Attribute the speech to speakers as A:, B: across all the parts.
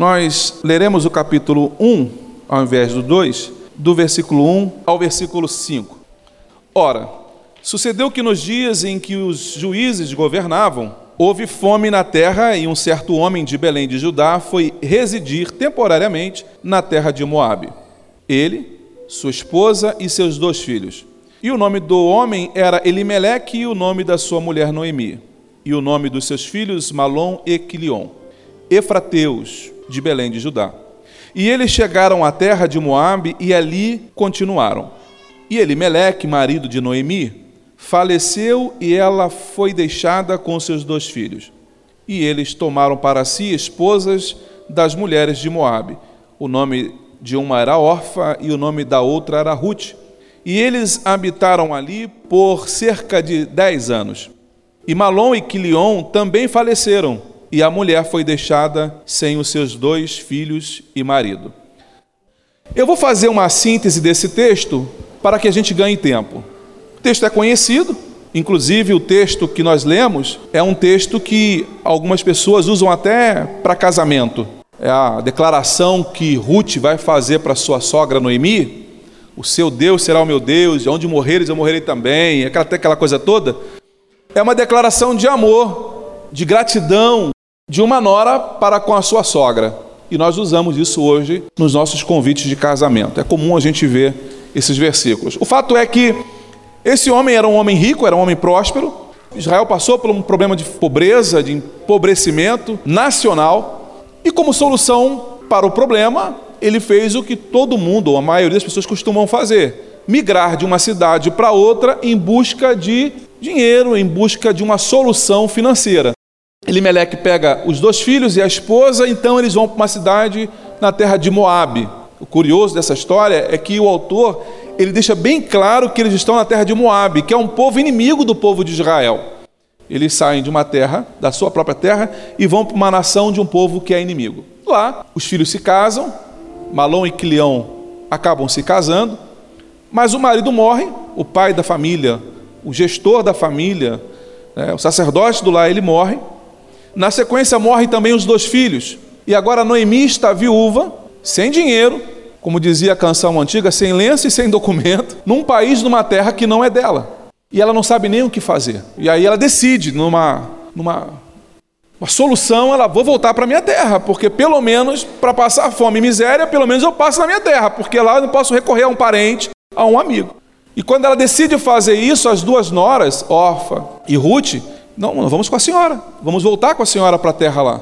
A: Nós leremos o capítulo 1, ao invés do 2, do versículo 1 ao versículo 5. Ora, sucedeu que nos dias em que os juízes governavam, houve fome na terra e um certo homem de Belém de Judá foi residir temporariamente na terra de Moabe. Ele, sua esposa e seus dois filhos. E o nome do homem era Elimeleque e o nome da sua mulher Noemi. E o nome dos seus filhos Malom e Quilion. Efrateus, de Belém de Judá. E eles chegaram à terra de Moabe e ali continuaram. E Elimeleque, marido de Noemi, faleceu e ela foi deixada com seus dois filhos. E eles tomaram para si esposas das mulheres de Moabe. O nome de uma era Orfa e o nome da outra era Ruth. E eles habitaram ali por cerca de dez anos. E Malom e Quilion também faleceram, e a mulher foi deixada sem os seus dois filhos e marido. Eu vou fazer uma síntese desse texto para que a gente ganhe tempo. O texto é conhecido, inclusive o texto que nós lemos é um texto que algumas pessoas usam até para casamento. É a declaração que Ruth vai fazer para sua sogra Noemi: O seu Deus será o meu Deus, e onde morreres eu morrerei também, aquela, aquela coisa toda. É uma declaração de amor, de gratidão de uma nora para com a sua sogra. E nós usamos isso hoje nos nossos convites de casamento. É comum a gente ver esses versículos. O fato é que esse homem era um homem rico, era um homem próspero. Israel passou por um problema de pobreza, de empobrecimento nacional, e como solução para o problema, ele fez o que todo mundo, ou a maioria das pessoas costumam fazer: migrar de uma cidade para outra em busca de dinheiro, em busca de uma solução financeira. Elimeleque pega os dois filhos e a esposa, então eles vão para uma cidade na terra de Moabe. O curioso dessa história é que o autor ele deixa bem claro que eles estão na terra de Moabe, que é um povo inimigo do povo de Israel. Eles saem de uma terra, da sua própria terra, e vão para uma nação de um povo que é inimigo. Lá, os filhos se casam, Malom e Quilião acabam se casando, mas o marido morre, o pai da família, o gestor da família, né, o sacerdote do lar, ele morre. Na sequência, morrem também os dois filhos. E agora Noemi está viúva, sem dinheiro, como dizia a canção antiga, sem lenço e sem documento, num país, numa terra que não é dela. E ela não sabe nem o que fazer. E aí ela decide, numa, numa uma solução, ela vou voltar para minha terra, porque pelo menos para passar fome e miséria, pelo menos eu passo na minha terra, porque lá eu não posso recorrer a um parente, a um amigo. E quando ela decide fazer isso, as duas noras, Orfa e Ruth, não, vamos com a senhora, vamos voltar com a senhora para a terra lá.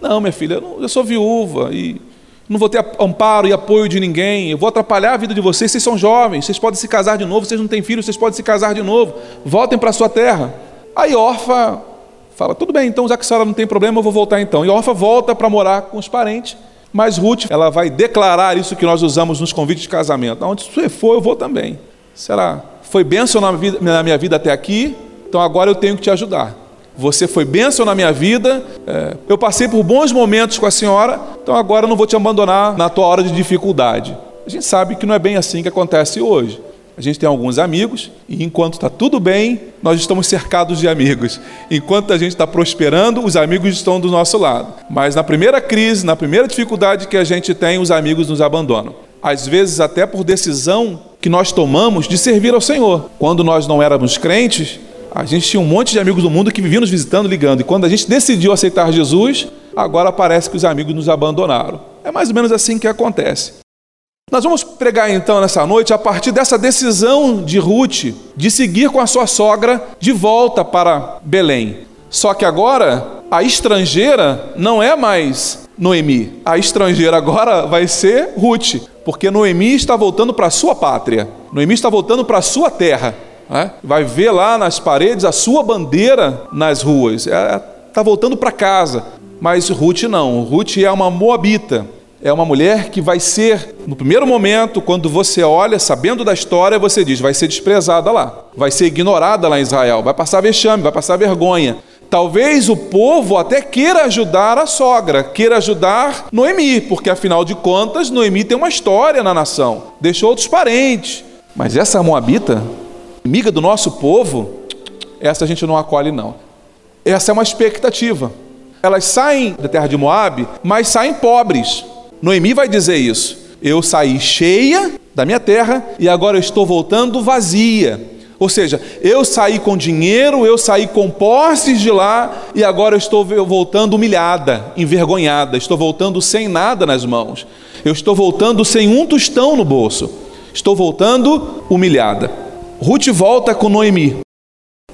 A: Não, minha filha, eu sou viúva e não vou ter amparo e apoio de ninguém, eu vou atrapalhar a vida de vocês, vocês são jovens, vocês podem se casar de novo, vocês não têm filhos, vocês podem se casar de novo, voltem para a sua terra. Aí Orfa fala, tudo bem, então já que a senhora não tem problema, eu vou voltar então. E Orfa volta para morar com os parentes, mas Ruth, ela vai declarar isso que nós usamos nos convites de casamento. Onde você for, eu vou também. Será? Foi bênção na, minha vida até aqui, então agora eu tenho que te ajudar. Você foi bênção na minha vida, é, eu passei por bons momentos com a senhora, então agora eu não vou te abandonar na tua hora de dificuldade. A gente sabe que não é bem assim que acontece hoje. A gente tem alguns amigos e enquanto está tudo bem, nós estamos cercados de amigos. Enquanto a gente está prosperando, os amigos estão do nosso lado. Mas na primeira crise, na primeira dificuldade que a gente tem, os amigos nos abandonam. Às vezes até por decisão que nós tomamos de servir ao Senhor. Quando nós não éramos crentes, a gente tinha um monte de amigos do mundo que viviam nos visitando, ligando. E quando a gente decidiu aceitar Jesus, agora parece que os amigos nos abandonaram. É mais ou menos assim que acontece. Nós vamos pregar então nessa noite a partir dessa decisão de Ruth de seguir com a sua sogra de volta para Belém. Só que agora a estrangeira não é mais Noemi. A estrangeira agora vai ser Ruth, porque Noemi está voltando para sua pátria. Noemi está voltando para sua terra. Né? Vai ver lá nas paredes a sua bandeira nas ruas. Está é, tá voltando para casa. Mas Ruth não. Ruth é uma moabita. É uma mulher que vai ser, no primeiro momento, quando você olha, sabendo da história, você diz, vai ser desprezada lá, vai ser ignorada lá em Israel, vai passar vexame, vai passar vergonha. Talvez o povo até queira ajudar a sogra, queira ajudar Noemi, porque afinal de contas, Noemi tem uma história na nação, deixou outros parentes. Mas essa moabita Amiga do nosso povo, essa a gente não acolhe, não. Essa é uma expectativa. Elas saem da terra de Moabe, mas saem pobres. Noemi vai dizer isso. Eu saí cheia da minha terra e agora eu estou voltando vazia. Ou seja, eu saí com dinheiro, eu saí com posses de lá e agora eu estou voltando humilhada, envergonhada, estou voltando sem nada nas mãos. Eu estou voltando sem um tostão no bolso. Estou voltando humilhada. Ruth volta com Noemi.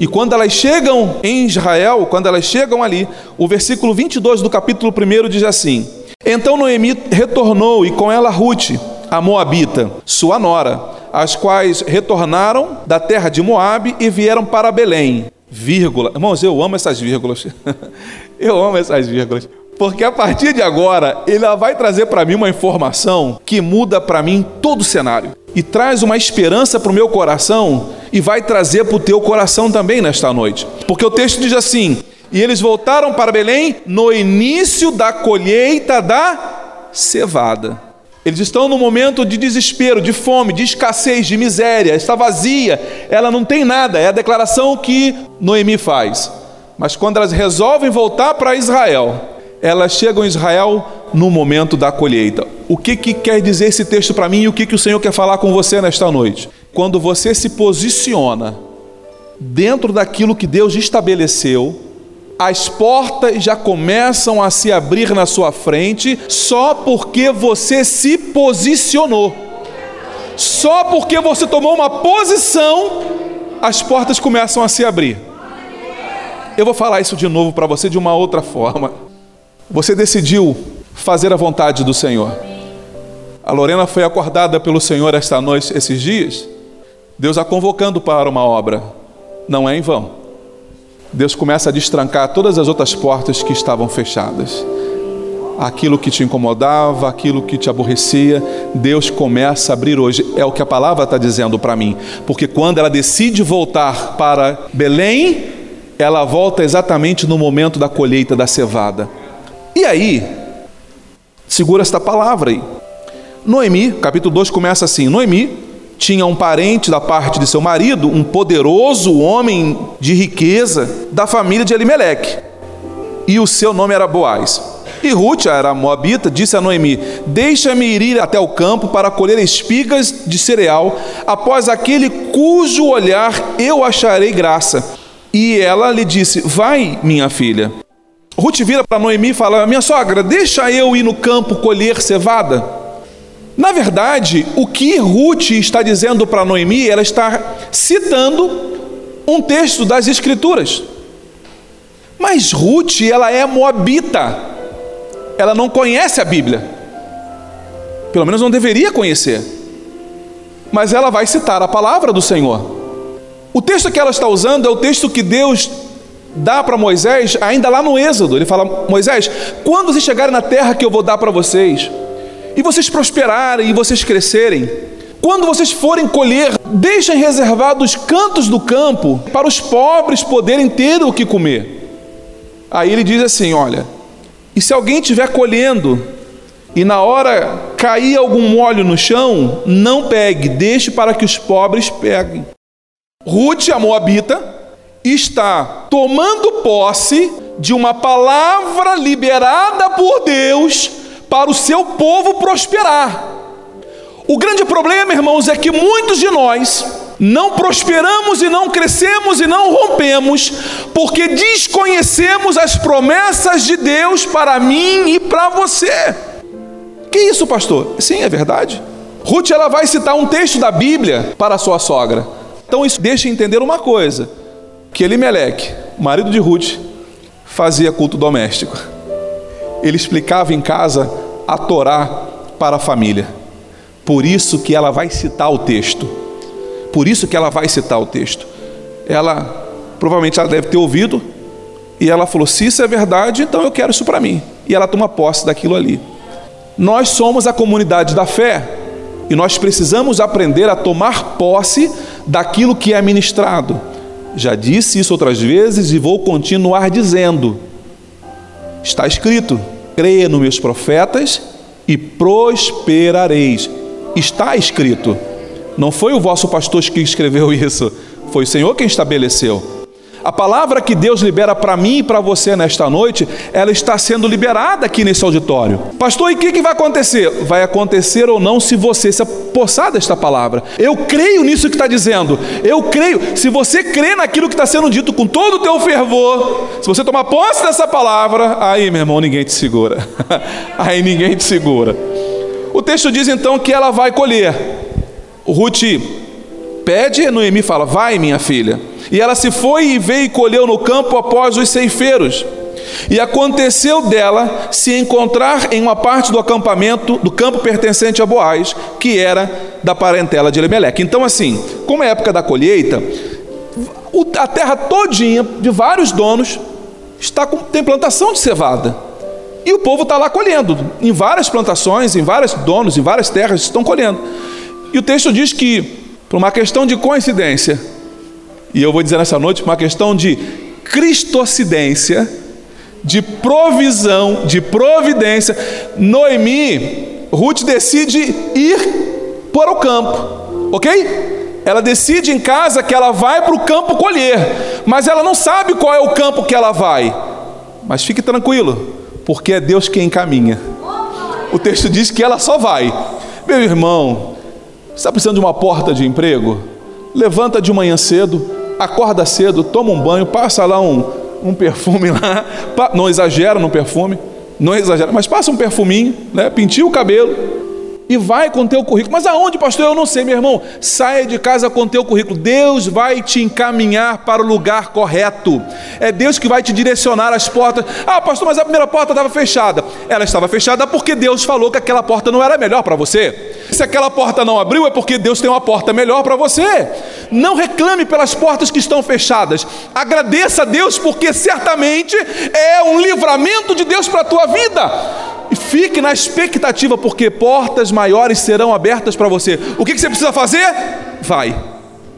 A: E quando elas chegam em Israel, quando elas chegam ali, o versículo 22 do capítulo 1 diz assim: Então Noemi retornou e com ela Ruth, a Moabita, sua nora, as quais retornaram da terra de Moabe e vieram para Belém. Vírgula. Irmãos, eu amo essas vírgulas. eu amo essas vírgulas. Porque a partir de agora, ele vai trazer para mim uma informação que muda para mim todo o cenário e traz uma esperança para o meu coração e vai trazer para o teu coração também nesta noite. Porque o texto diz assim: E eles voltaram para Belém no início da colheita da cevada. Eles estão no momento de desespero, de fome, de escassez, de miséria, está vazia, ela não tem nada, é a declaração que Noemi faz. Mas quando elas resolvem voltar para Israel, elas chegam em Israel no momento da colheita. O que, que quer dizer esse texto para mim e o que, que o Senhor quer falar com você nesta noite? Quando você se posiciona dentro daquilo que Deus estabeleceu, as portas já começam a se abrir na sua frente só porque você se posicionou. Só porque você tomou uma posição, as portas começam a se abrir. Eu vou falar isso de novo para você de uma outra forma. Você decidiu fazer a vontade do Senhor. A Lorena foi acordada pelo Senhor esta noite, esses dias. Deus a convocando para uma obra. Não é em vão. Deus começa a destrancar todas as outras portas que estavam fechadas. Aquilo que te incomodava, aquilo que te aborrecia, Deus começa a abrir hoje. É o que a palavra está dizendo para mim. Porque quando ela decide voltar para Belém, ela volta exatamente no momento da colheita da cevada. E aí, segura esta palavra aí. Noemi, capítulo 2 começa assim: Noemi tinha um parente da parte de seu marido, um poderoso homem de riqueza da família de Elimeleque. E o seu nome era Boaz. E Ruth, era moabita, disse a Noemi: Deixa-me ir até o campo para colher espigas de cereal, após aquele cujo olhar eu acharei graça. E ela lhe disse: Vai, minha filha. Ruth vira para Noemi e fala: Minha sogra, deixa eu ir no campo colher cevada. Na verdade, o que Ruth está dizendo para Noemi, ela está citando um texto das Escrituras. Mas Ruth, ela é moabita, ela não conhece a Bíblia, pelo menos não deveria conhecer, mas ela vai citar a palavra do Senhor. O texto que ela está usando é o texto que Deus dá para Moisés, ainda lá no Êxodo. Ele fala: Moisés, quando vocês chegarem na terra que eu vou dar para vocês, e vocês prosperarem e vocês crescerem, quando vocês forem colher, deixem reservados cantos do campo para os pobres poderem ter o que comer. Aí ele diz assim: Olha, e se alguém estiver colhendo e na hora cair algum molho no chão, não pegue, deixe para que os pobres peguem. Ruth, a Moabita, está tomando posse de uma palavra liberada por Deus para o seu povo prosperar. O grande problema, irmãos, é que muitos de nós não prosperamos e não crescemos e não rompemos porque desconhecemos as promessas de Deus para mim e para você. Que isso, pastor? Sim, é verdade. Ruth ela vai citar um texto da Bíblia para sua sogra. Então isso deixa entender uma coisa, que Elimeleque, marido de Ruth, fazia culto doméstico. Ele explicava em casa a Torá para a família. Por isso que ela vai citar o texto. Por isso que ela vai citar o texto. Ela provavelmente ela deve ter ouvido e ela falou: "Se isso é verdade, então eu quero isso para mim". E ela toma posse daquilo ali. Nós somos a comunidade da fé e nós precisamos aprender a tomar posse daquilo que é ministrado. Já disse isso outras vezes e vou continuar dizendo. Está escrito: creia nos meus profetas e prosperareis. Está escrito. Não foi o vosso pastor que escreveu isso, foi o Senhor quem estabeleceu. A palavra que Deus libera para mim e para você nesta noite, ela está sendo liberada aqui nesse auditório. Pastor, e o que, que vai acontecer? Vai acontecer ou não se você se apossar desta palavra. Eu creio nisso que está dizendo. Eu creio. Se você crê naquilo que está sendo dito com todo o teu fervor, se você tomar posse dessa palavra, aí, meu irmão, ninguém te segura. aí ninguém te segura. O texto diz então que ela vai colher. O Ruth pede, Noemi fala: Vai, minha filha. E ela se foi e veio e colheu no campo após os ceifeiros. E aconteceu dela se encontrar em uma parte do acampamento, do campo pertencente a Boaz, que era da parentela de Elimeleque. Então, assim, como é época da colheita, a terra todinha, de vários donos, está com, tem plantação de cevada. E o povo está lá colhendo. Em várias plantações, em vários donos, em várias terras estão colhendo. E o texto diz que, por uma questão de coincidência, e eu vou dizer nessa noite, uma questão de cristocidência, de provisão, de providência, Noemi, Ruth decide ir para o campo, ok? Ela decide em casa que ela vai para o campo colher, mas ela não sabe qual é o campo que ela vai. Mas fique tranquilo, porque é Deus quem encaminha. O texto diz que ela só vai. Meu irmão, está precisando de uma porta de emprego? Levanta de manhã cedo, acorda cedo, toma um banho, passa lá um, um perfume lá, não exagera no perfume, não exagera, mas passa um perfuminho, né? Pintia o cabelo, e vai com teu currículo. Mas aonde, pastor? Eu não sei, meu irmão. Saia de casa com teu currículo. Deus vai te encaminhar para o lugar correto. É Deus que vai te direcionar as portas. Ah, pastor, mas a primeira porta estava fechada. Ela estava fechada porque Deus falou que aquela porta não era melhor para você. Se aquela porta não abriu, é porque Deus tem uma porta melhor para você. Não reclame pelas portas que estão fechadas. Agradeça a Deus, porque certamente é um livramento de Deus para a tua vida. Fique na expectativa, porque portas maiores serão abertas para você. O que, que você precisa fazer? Vai,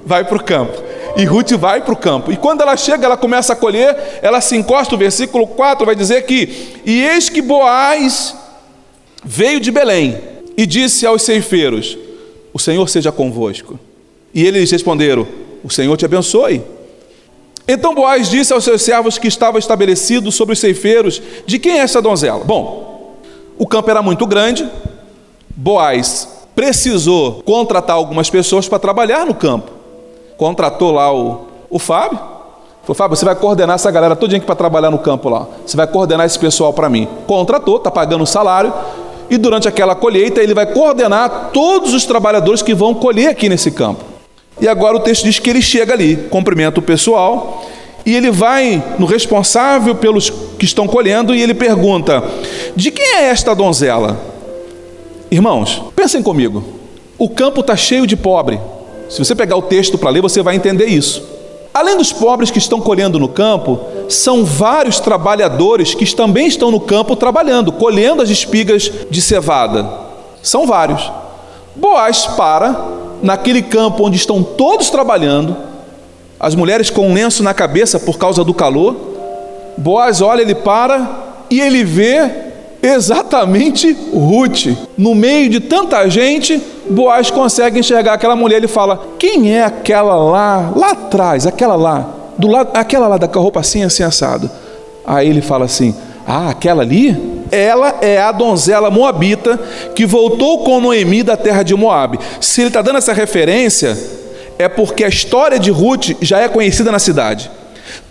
A: vai para o campo. E Ruth vai para o campo. E quando ela chega, ela começa a colher, ela se encosta, o versículo 4 vai dizer que: E eis que Boaz veio de Belém e disse aos ceifeiros: O Senhor seja convosco. E eles responderam: O Senhor te abençoe. Então Boaz disse aos seus servos que estava estabelecido sobre os ceifeiros: De quem é essa donzela? Bom, o campo era muito grande, Boaz precisou contratar algumas pessoas para trabalhar no campo. Contratou lá o, o Fábio. Falou, Fábio, você vai coordenar essa galera todinha aqui para trabalhar no campo lá. Você vai coordenar esse pessoal para mim. Contratou, está pagando o salário. E durante aquela colheita, ele vai coordenar todos os trabalhadores que vão colher aqui nesse campo. E agora o texto diz que ele chega ali, cumprimenta o pessoal e ele vai no responsável pelos que estão colhendo e ele pergunta: De quem é esta donzela? Irmãos, pensem comigo. O campo está cheio de pobre. Se você pegar o texto para ler, você vai entender isso. Além dos pobres que estão colhendo no campo, são vários trabalhadores que também estão no campo trabalhando, colhendo as espigas de cevada. São vários. Boaz para naquele campo onde estão todos trabalhando, as mulheres com um lenço na cabeça por causa do calor. Boaz olha, ele para e ele vê exatamente Ruth. No meio de tanta gente, Boaz consegue enxergar aquela mulher. Ele fala: Quem é aquela lá, lá atrás, aquela lá, do lado, aquela lá da roupa assim, assim assado? Aí ele fala assim: Ah, aquela ali? Ela é a donzela moabita que voltou com Noemi da terra de Moabe. Se ele está dando essa referência, é porque a história de Ruth já é conhecida na cidade.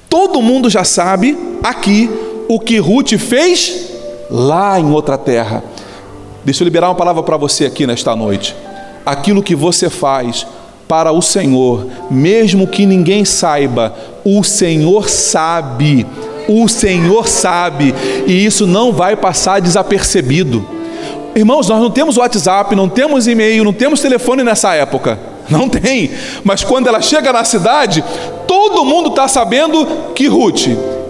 A: Todo mundo já sabe aqui o que Ruth fez lá em outra terra. Deixa eu liberar uma palavra para você aqui nesta noite. Aquilo que você faz para o Senhor, mesmo que ninguém saiba, o Senhor sabe. O Senhor sabe, e isso não vai passar desapercebido. Irmãos, nós não temos WhatsApp, não temos e-mail, não temos telefone nessa época. Não tem. Mas quando ela chega na cidade, todo mundo está sabendo que Ruth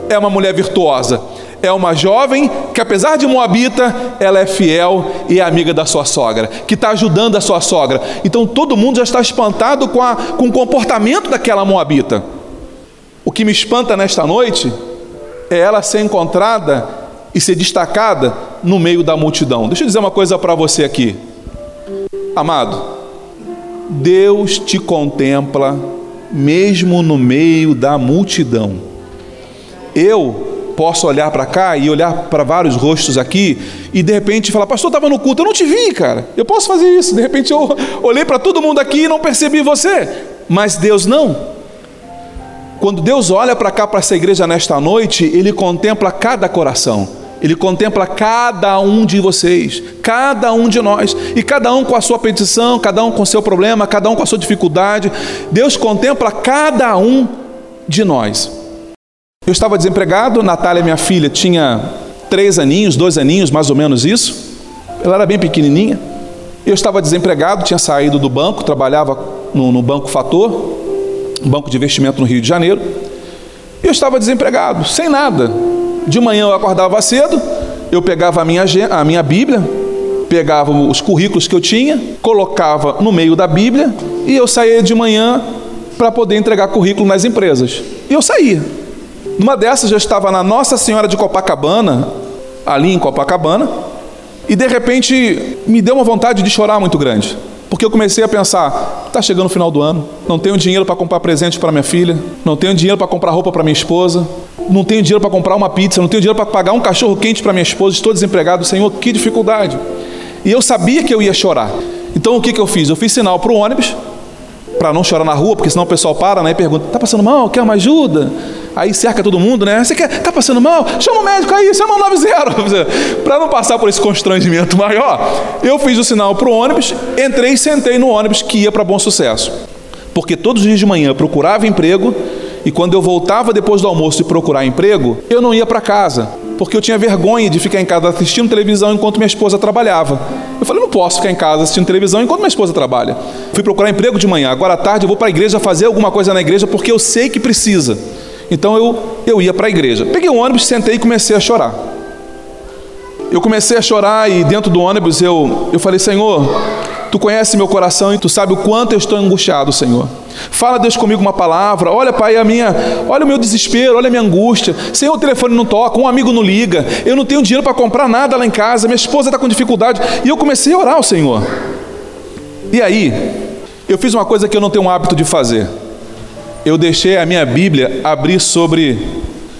A: é uma mulher virtuosa. É uma jovem que, apesar de moabita, ela é fiel e é amiga da sua sogra, que está ajudando a sua sogra. Então todo mundo já está espantado com, a, com o comportamento daquela moabita. O que me espanta nesta noite é ela ser encontrada e ser destacada no meio da multidão. Deixa eu dizer uma coisa para você aqui, amado. Deus te contempla mesmo no meio da multidão. Eu posso olhar para cá e olhar para vários rostos aqui e de repente falar, pastor, estava no culto, eu não te vi, cara. Eu posso fazer isso. De repente eu olhei para todo mundo aqui e não percebi você, mas Deus não. Quando Deus olha para cá, para essa igreja nesta noite, Ele contempla cada coração. Ele contempla cada um de vocês, cada um de nós, e cada um com a sua petição, cada um com o seu problema, cada um com a sua dificuldade. Deus contempla cada um de nós. Eu estava desempregado, Natália, minha filha, tinha três aninhos, dois aninhos, mais ou menos isso. Ela era bem pequenininha. Eu estava desempregado, tinha saído do banco, trabalhava no, no Banco Fator, banco de investimento no Rio de Janeiro. Eu estava desempregado, sem nada. De manhã eu acordava cedo, eu pegava a minha, a minha Bíblia, pegava os currículos que eu tinha, colocava no meio da Bíblia e eu saía de manhã para poder entregar currículo nas empresas. E eu saía. Numa dessas eu estava na Nossa Senhora de Copacabana, ali em Copacabana, e de repente me deu uma vontade de chorar muito grande. Porque eu comecei a pensar, está chegando o final do ano, não tenho dinheiro para comprar presente para minha filha, não tenho dinheiro para comprar roupa para minha esposa, não tenho dinheiro para comprar uma pizza, não tenho dinheiro para pagar um cachorro quente para minha esposa, estou desempregado, Senhor, que dificuldade. E eu sabia que eu ia chorar. Então o que, que eu fiz? Eu fiz sinal para o ônibus, para não chorar na rua, porque senão o pessoal para né, e pergunta: está passando mal? Quer uma ajuda? Aí cerca todo mundo, né? Você quer, tá passando mal? Chama o médico aí, chama o 90. Para não passar por esse constrangimento maior, eu fiz o sinal para o ônibus, entrei e sentei no ônibus que ia para Bom Sucesso. Porque todos os dias de manhã eu procurava emprego e quando eu voltava depois do almoço de procurar emprego, eu não ia para casa, porque eu tinha vergonha de ficar em casa assistindo televisão enquanto minha esposa trabalhava. Eu falei, não posso ficar em casa assistindo televisão enquanto minha esposa trabalha. Fui procurar emprego de manhã, agora à tarde eu vou para a igreja fazer alguma coisa na igreja porque eu sei que precisa. Então eu, eu ia para a igreja. Peguei o ônibus, sentei e comecei a chorar. Eu comecei a chorar e dentro do ônibus eu, eu falei: Senhor, tu conhece meu coração e tu sabe o quanto eu estou angustiado, Senhor. Fala Deus comigo uma palavra. Olha, Pai, a minha, olha o meu desespero, olha a minha angústia. Senhor, o telefone não toca, um amigo não liga. Eu não tenho dinheiro para comprar nada lá em casa. Minha esposa está com dificuldade. E eu comecei a orar ao Senhor. E aí, eu fiz uma coisa que eu não tenho hábito de fazer eu deixei a minha Bíblia abrir sobre,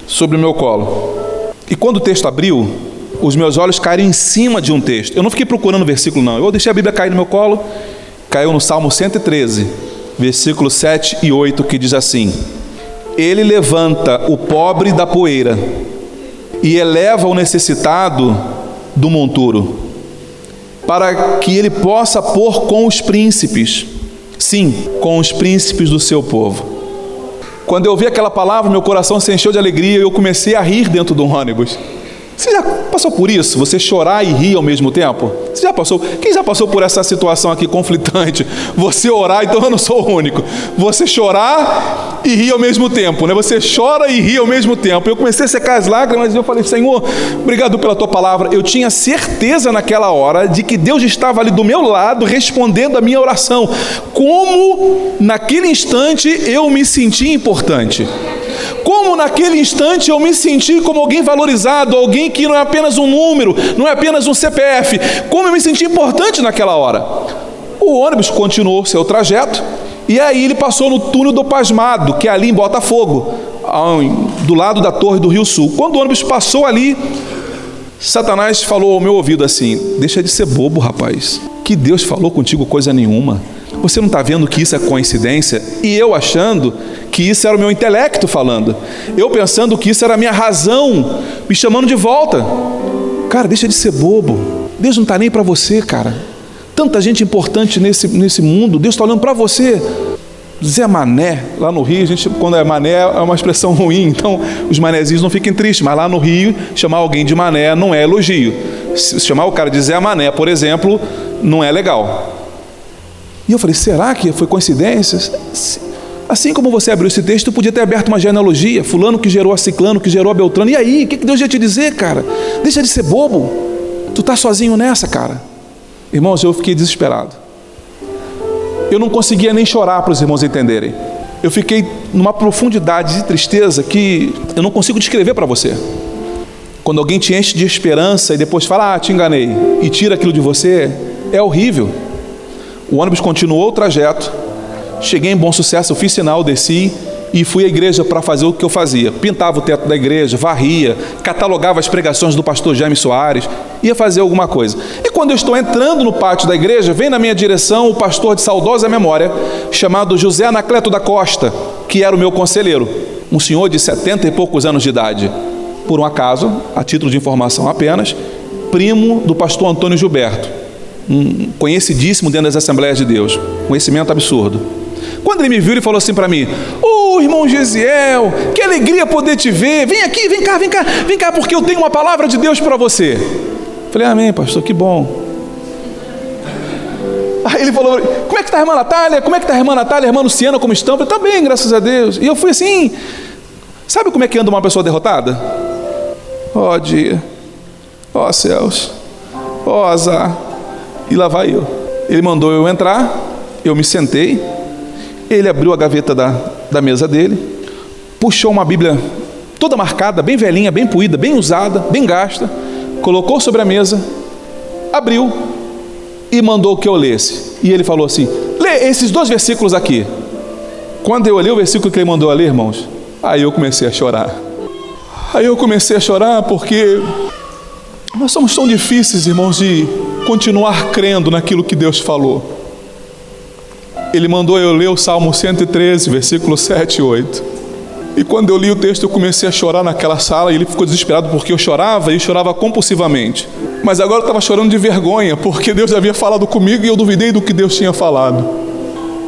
A: sobre o meu colo. E quando o texto abriu, os meus olhos caíram em cima de um texto. Eu não fiquei procurando o versículo, não. Eu deixei a Bíblia cair no meu colo, caiu no Salmo 113, versículos 7 e 8, que diz assim: Ele levanta o pobre da poeira e eleva o necessitado do monturo, para que ele possa pôr com os príncipes, sim, com os príncipes do seu povo. Quando eu ouvi aquela palavra, meu coração se encheu de alegria e eu comecei a rir dentro do ônibus. Você já passou por isso? Você chorar e rir ao mesmo tempo? Você já passou? Quem já passou por essa situação aqui conflitante? Você orar, então eu não sou o único. Você chorar e rir ao mesmo tempo, né? Você chora e ri ao mesmo tempo. Eu comecei a secar as lágrimas e eu falei: Senhor, obrigado pela tua palavra. Eu tinha certeza naquela hora de que Deus estava ali do meu lado respondendo a minha oração. Como naquele instante eu me senti importante. Como naquele instante eu me senti como alguém valorizado, alguém que não é apenas um número, não é apenas um CPF. Como eu me senti importante naquela hora. O ônibus continuou seu trajeto e aí ele passou no túnel do Pasmado, que é ali em Botafogo, do lado da Torre do Rio Sul. Quando o ônibus passou ali, Satanás falou ao meu ouvido assim: Deixa de ser bobo, rapaz. Que Deus falou contigo coisa nenhuma. Você não está vendo que isso é coincidência? E eu achando que isso era o meu intelecto falando. Eu pensando que isso era a minha razão me chamando de volta. Cara, deixa de ser bobo. Deus não está nem para você, cara. Tanta gente importante nesse, nesse mundo. Deus está olhando para você. Zé Mané, lá no Rio, a gente, quando é Mané é uma expressão ruim, então os manezinhos não fiquem tristes, mas lá no Rio, chamar alguém de Mané não é elogio. Se chamar o cara de Zé Mané, por exemplo, não é legal. E eu falei, será que foi coincidência? Assim como você abriu esse texto, podia ter aberto uma genealogia, fulano que gerou a ciclano, que gerou a beltrano. E aí, o que Deus ia te dizer, cara? Deixa de ser bobo. Tu tá sozinho nessa, cara. Irmãos, eu fiquei desesperado. Eu não conseguia nem chorar para os irmãos entenderem. Eu fiquei numa profundidade de tristeza que eu não consigo descrever para você. Quando alguém te enche de esperança e depois fala, ah, te enganei, e tira aquilo de você, é horrível. O ônibus continuou o trajeto Cheguei em bom sucesso, eu fiz sinal, desci e fui à igreja para fazer o que eu fazia. Pintava o teto da igreja, varria, catalogava as pregações do pastor Jaime Soares, ia fazer alguma coisa. E quando eu estou entrando no pátio da igreja, vem na minha direção o pastor de saudosa memória, chamado José Anacleto da Costa, que era o meu conselheiro, um senhor de setenta e poucos anos de idade. Por um acaso, a título de informação apenas, primo do pastor Antônio Gilberto, um conhecidíssimo dentro das Assembleias de Deus, conhecimento absurdo. Quando ele me viu, ele falou assim para mim: Ô oh, irmão Gesiel, que alegria poder te ver. Vem aqui, vem cá, vem cá, vem cá, porque eu tenho uma palavra de Deus para você. Falei, Amém, pastor, que bom. Aí ele falou: Como é que está a irmã Natália? Como é que está a irmã Natália, a irmã Luciana, como estão? Eu Está bem, graças a Deus. E eu fui assim: Sabe como é que anda uma pessoa derrotada? Ó oh, dia, ó oh, céus, ó oh, azar. E lá vai eu. Ele mandou eu entrar, eu me sentei. Ele abriu a gaveta da, da mesa dele, puxou uma Bíblia toda marcada, bem velhinha, bem poída, bem usada, bem gasta, colocou sobre a mesa, abriu e mandou que eu lesse. E ele falou assim: lê esses dois versículos aqui. Quando eu olhei o versículo que ele mandou a ler, irmãos, aí eu comecei a chorar. Aí eu comecei a chorar porque nós somos tão difíceis, irmãos, de continuar crendo naquilo que Deus falou ele mandou eu ler o Salmo 113, versículo 7 e 8. E quando eu li o texto, eu comecei a chorar naquela sala e ele ficou desesperado porque eu chorava e chorava compulsivamente. Mas agora eu estava chorando de vergonha porque Deus havia falado comigo e eu duvidei do que Deus tinha falado.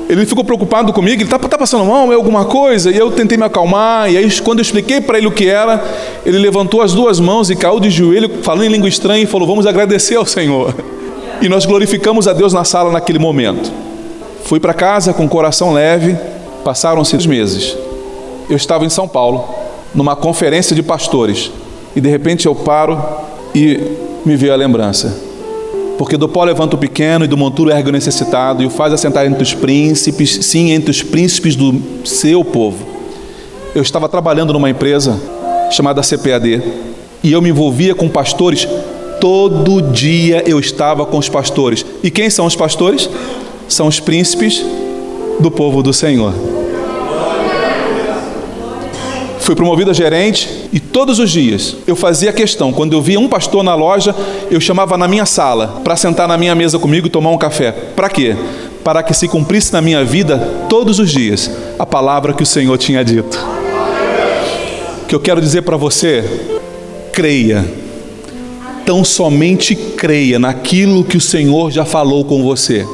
A: Ele ficou preocupado comigo, ele está tá passando mal, é alguma coisa? E eu tentei me acalmar, e aí quando eu expliquei para ele o que era, ele levantou as duas mãos e caiu de joelho, falando em língua estranha, e falou: Vamos agradecer ao Senhor. E nós glorificamos a Deus na sala naquele momento. Fui para casa com o coração leve, passaram-se os meses. Eu estava em São Paulo, numa conferência de pastores, e de repente eu paro e me veio a lembrança. Porque do pó levanta o pequeno e do monturo ergue o necessitado e o faz assentar entre os príncipes, sim, entre os príncipes do seu povo. Eu estava trabalhando numa empresa chamada CPAD e eu me envolvia com pastores. Todo dia eu estava com os pastores. E quem são os pastores? são os príncipes do povo do Senhor. Fui promovido a gerente e todos os dias eu fazia questão, quando eu via um pastor na loja, eu chamava na minha sala para sentar na minha mesa comigo e tomar um café. Para quê? Para que se cumprisse na minha vida todos os dias a palavra que o Senhor tinha dito. O que eu quero dizer para você, creia. Tão somente creia naquilo que o Senhor já falou com você.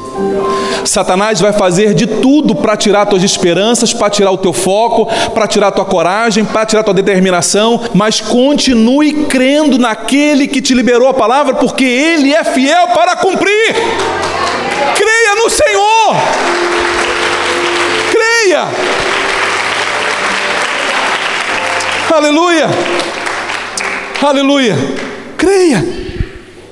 A: Satanás vai fazer de tudo para tirar tuas esperanças, para tirar o teu foco, para tirar tua coragem, para tirar tua determinação, mas continue crendo naquele que te liberou a palavra, porque ele é fiel para cumprir. Creia no Senhor. Creia. Aleluia. Aleluia. Creia.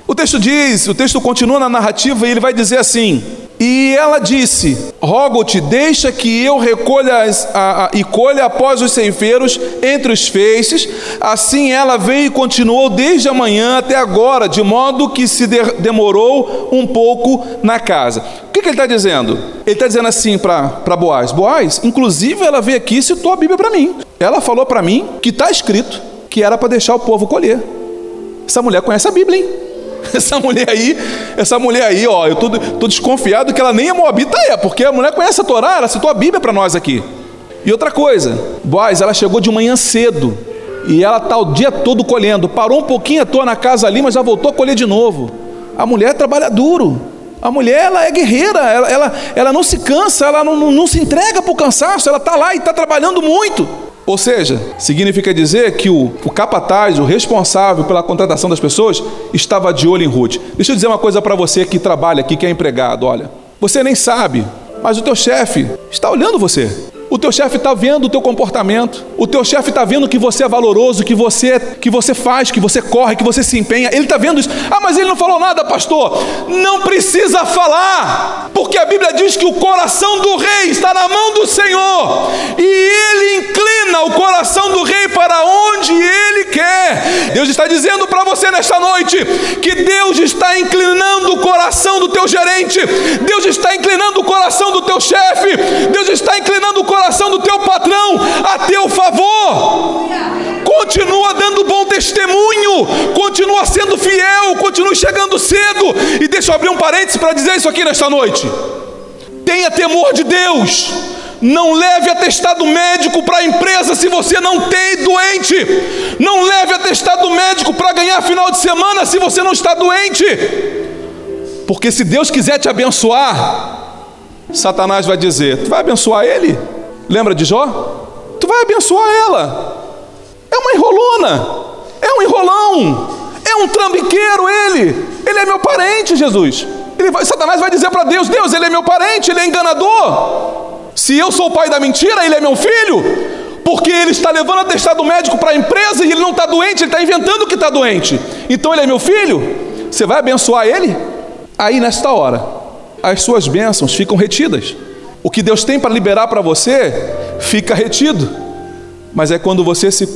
A: O texto diz, o texto continua na narrativa e ele vai dizer assim: e ela disse: Rogo-te, deixa que eu recolha as, a, a, e colha após os ceifeiros entre os feixes. Assim ela veio e continuou desde a manhã até agora, de modo que se de, demorou um pouco na casa. O que, que ele está dizendo? Ele está dizendo assim para Boaz: Boaz, inclusive ela veio aqui e citou a Bíblia para mim. Ela falou para mim que está escrito que era para deixar o povo colher. Essa mulher conhece a Bíblia, hein? Essa mulher aí, essa mulher aí, ó, eu tô, tô desconfiado que ela nem é moabita é, porque a mulher conhece a Torá, ela citou a Bíblia para nós aqui. E outra coisa, Boaz, ela chegou de manhã cedo e ela tá o dia todo colhendo. Parou um pouquinho à toa na casa ali, mas já voltou a colher de novo. A mulher trabalha duro. A mulher ela é guerreira, ela, ela, ela não se cansa, ela não, não, não se entrega para o cansaço, ela está lá e está trabalhando muito. Ou seja, significa dizer que o, o capataz, o responsável pela contratação das pessoas, estava de olho em Ruth. Deixa eu dizer uma coisa para você que trabalha aqui, que é empregado: olha, você nem sabe, mas o teu chefe está olhando você. O teu chefe está vendo o teu comportamento. O teu chefe está vendo que você é valoroso, que você que você faz, que você corre, que você se empenha. Ele está vendo isso. Ah, mas ele não falou nada, pastor. Não precisa falar, porque a Bíblia diz que o coração do rei está na mão do Senhor e ele inclina o coração do rei para onde ele quer. Deus está dizendo para você nesta noite que Deus está inclinando o coração do teu gerente, Deus está inclinando o coração do teu chefe, Deus está inclinando o coração do teu patrão a teu favor. Continua dando bom testemunho, continua sendo fiel, continue chegando cedo. E deixa eu abrir um parênteses para dizer isso aqui nesta noite. Tenha temor de Deus. Não leve atestado médico para a empresa se você não tem doente. Não leve atestado médico para ganhar final de semana se você não está doente. Porque se Deus quiser te abençoar, Satanás vai dizer: Tu vai abençoar ele? Lembra de Jó? Tu vai abençoar ela. É uma enrolona, é um enrolão, é um trambiqueiro ele. Ele é meu parente, Jesus. Vai, Satanás vai dizer para Deus: Deus, ele é meu parente, ele é enganador. Se eu sou o pai da mentira, ele é meu filho, porque ele está levando atestado médico para a empresa e ele não está doente, ele está inventando que está doente. Então ele é meu filho. Você vai abençoar ele? Aí nesta hora, as suas bênçãos ficam retidas. O que Deus tem para liberar para você fica retido. Mas é quando você se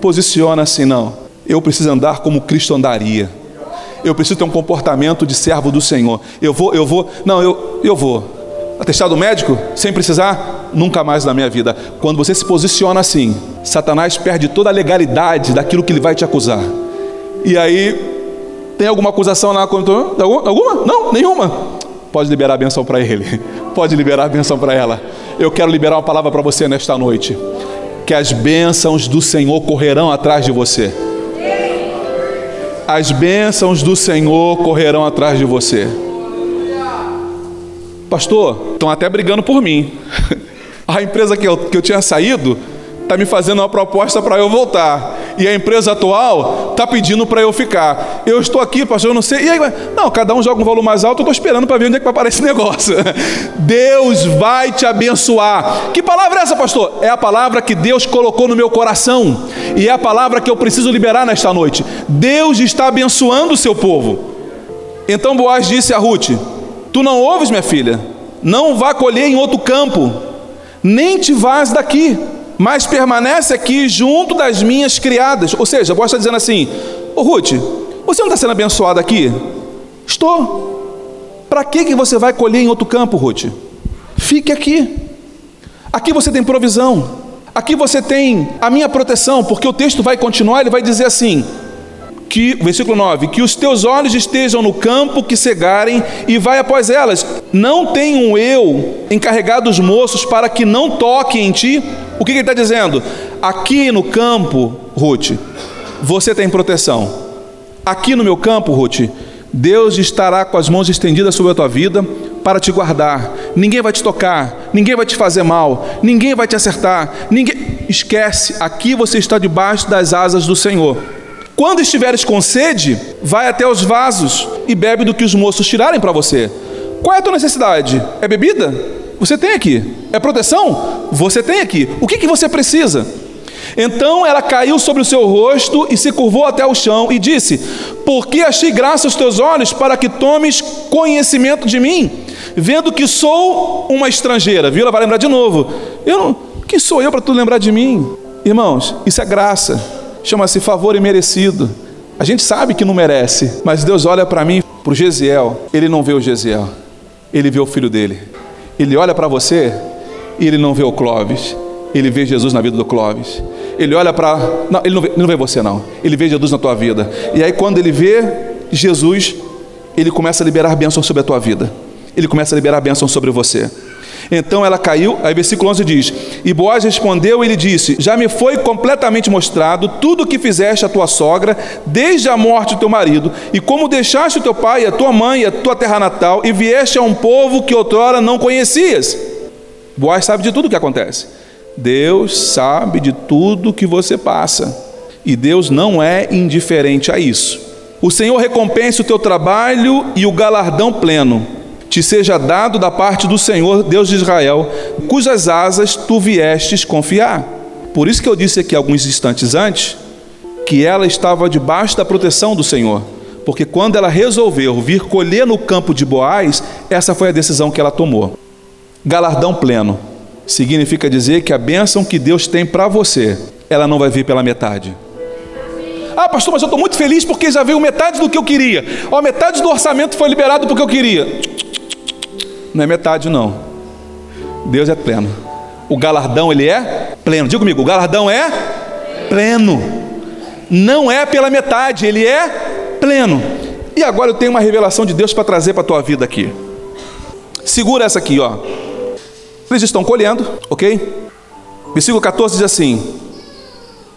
A: posiciona assim, não. Eu preciso andar como Cristo andaria. Eu preciso ter um comportamento de servo do Senhor. Eu vou, eu vou, não, eu, eu vou atestado médico, sem precisar, nunca mais na minha vida. Quando você se posiciona assim, Satanás perde toda a legalidade daquilo que ele vai te acusar. E aí, tem alguma acusação lá alguma? Não, nenhuma. Pode liberar a benção para ele. Pode liberar a benção para ela. Eu quero liberar uma palavra para você nesta noite. Que as bênçãos do Senhor correrão atrás de você. As bênçãos do Senhor correrão atrás de você. Pastor, estão até brigando por mim. A empresa que eu, que eu tinha saído está me fazendo uma proposta para eu voltar. E a empresa atual está pedindo para eu ficar. Eu estou aqui, pastor, eu não sei. E aí, não, cada um joga um valor mais alto, eu estou esperando para ver onde é que vai aparecer esse negócio. Deus vai te abençoar. Que palavra é essa, pastor? É a palavra que Deus colocou no meu coração. E é a palavra que eu preciso liberar nesta noite. Deus está abençoando o seu povo. Então Boaz disse a Ruth: Tu não ouves, minha filha? Não vá colher em outro campo, nem te vás daqui, mas permanece aqui junto das minhas criadas. Ou seja, Boaz está dizendo assim: Ô Ruth, você não está sendo abençoada aqui? Estou. Para que, que você vai colher em outro campo, Ruth? Fique aqui. Aqui você tem provisão. Aqui você tem a minha proteção, porque o texto vai continuar, ele vai dizer assim: que, versículo 9, que os teus olhos estejam no campo que cegarem e vai após elas. Não tenho eu encarregado os moços para que não toquem em ti. O que, que ele está dizendo? Aqui no campo, Ruth, você tem proteção. Aqui no meu campo, Ruth, Deus estará com as mãos estendidas sobre a tua vida para te guardar. Ninguém vai te tocar, ninguém vai te fazer mal, ninguém vai te acertar. Ninguém esquece, aqui você está debaixo das asas do Senhor. Quando estiveres com sede, vai até os vasos e bebe do que os moços tirarem para você. Qual é a tua necessidade? É bebida? Você tem aqui. É proteção? Você tem aqui. O que, que você precisa? Então ela caiu sobre o seu rosto e se curvou até o chão e disse: Por que achei graça aos teus olhos para que tomes conhecimento de mim, vendo que sou uma estrangeira? Viu? Ela vai lembrar de novo. Eu não, sou eu para tu lembrar de mim? Irmãos, isso é graça chama-se favor imerecido. A gente sabe que não merece, mas Deus olha para mim, para o Gesiel, ele não vê o Gesiel, ele vê o filho dele. Ele olha para você e ele não vê o Clóvis, ele vê Jesus na vida do Clóvis. Ele olha para. Não, ele não, vê, ele não vê você, não. Ele vê Jesus na tua vida. E aí, quando ele vê Jesus, ele começa a liberar bênção sobre a tua vida. Ele começa a liberar bênção sobre você. Então ela caiu, aí versículo 11 diz: E Boaz respondeu e lhe disse: Já me foi completamente mostrado tudo o que fizeste a tua sogra, desde a morte do teu marido, e como deixaste o teu pai, a tua mãe, a tua terra natal, e vieste a um povo que outrora não conhecias. Boaz sabe de tudo o que acontece. Deus sabe de tudo que você passa. E Deus não é indiferente a isso. O Senhor recompense o teu trabalho e o galardão pleno te seja dado da parte do Senhor, Deus de Israel, cujas asas tu viestes confiar. Por isso que eu disse aqui alguns instantes antes que ela estava debaixo da proteção do Senhor, porque quando ela resolveu vir colher no campo de Boaz, essa foi a decisão que ela tomou. Galardão pleno significa dizer que a bênção que Deus tem para você, ela não vai vir pela metade. Ah, pastor, mas eu estou muito feliz porque já veio metade do que eu queria. Ó, metade do orçamento foi liberado porque eu queria. Não é metade, não. Deus é pleno. O galardão, ele é pleno. Diga comigo, o galardão é pleno. Não é pela metade, ele é pleno. E agora eu tenho uma revelação de Deus para trazer para a tua vida aqui. Segura essa aqui, ó. Eles estão colhendo, ok? Versículo 14 diz assim: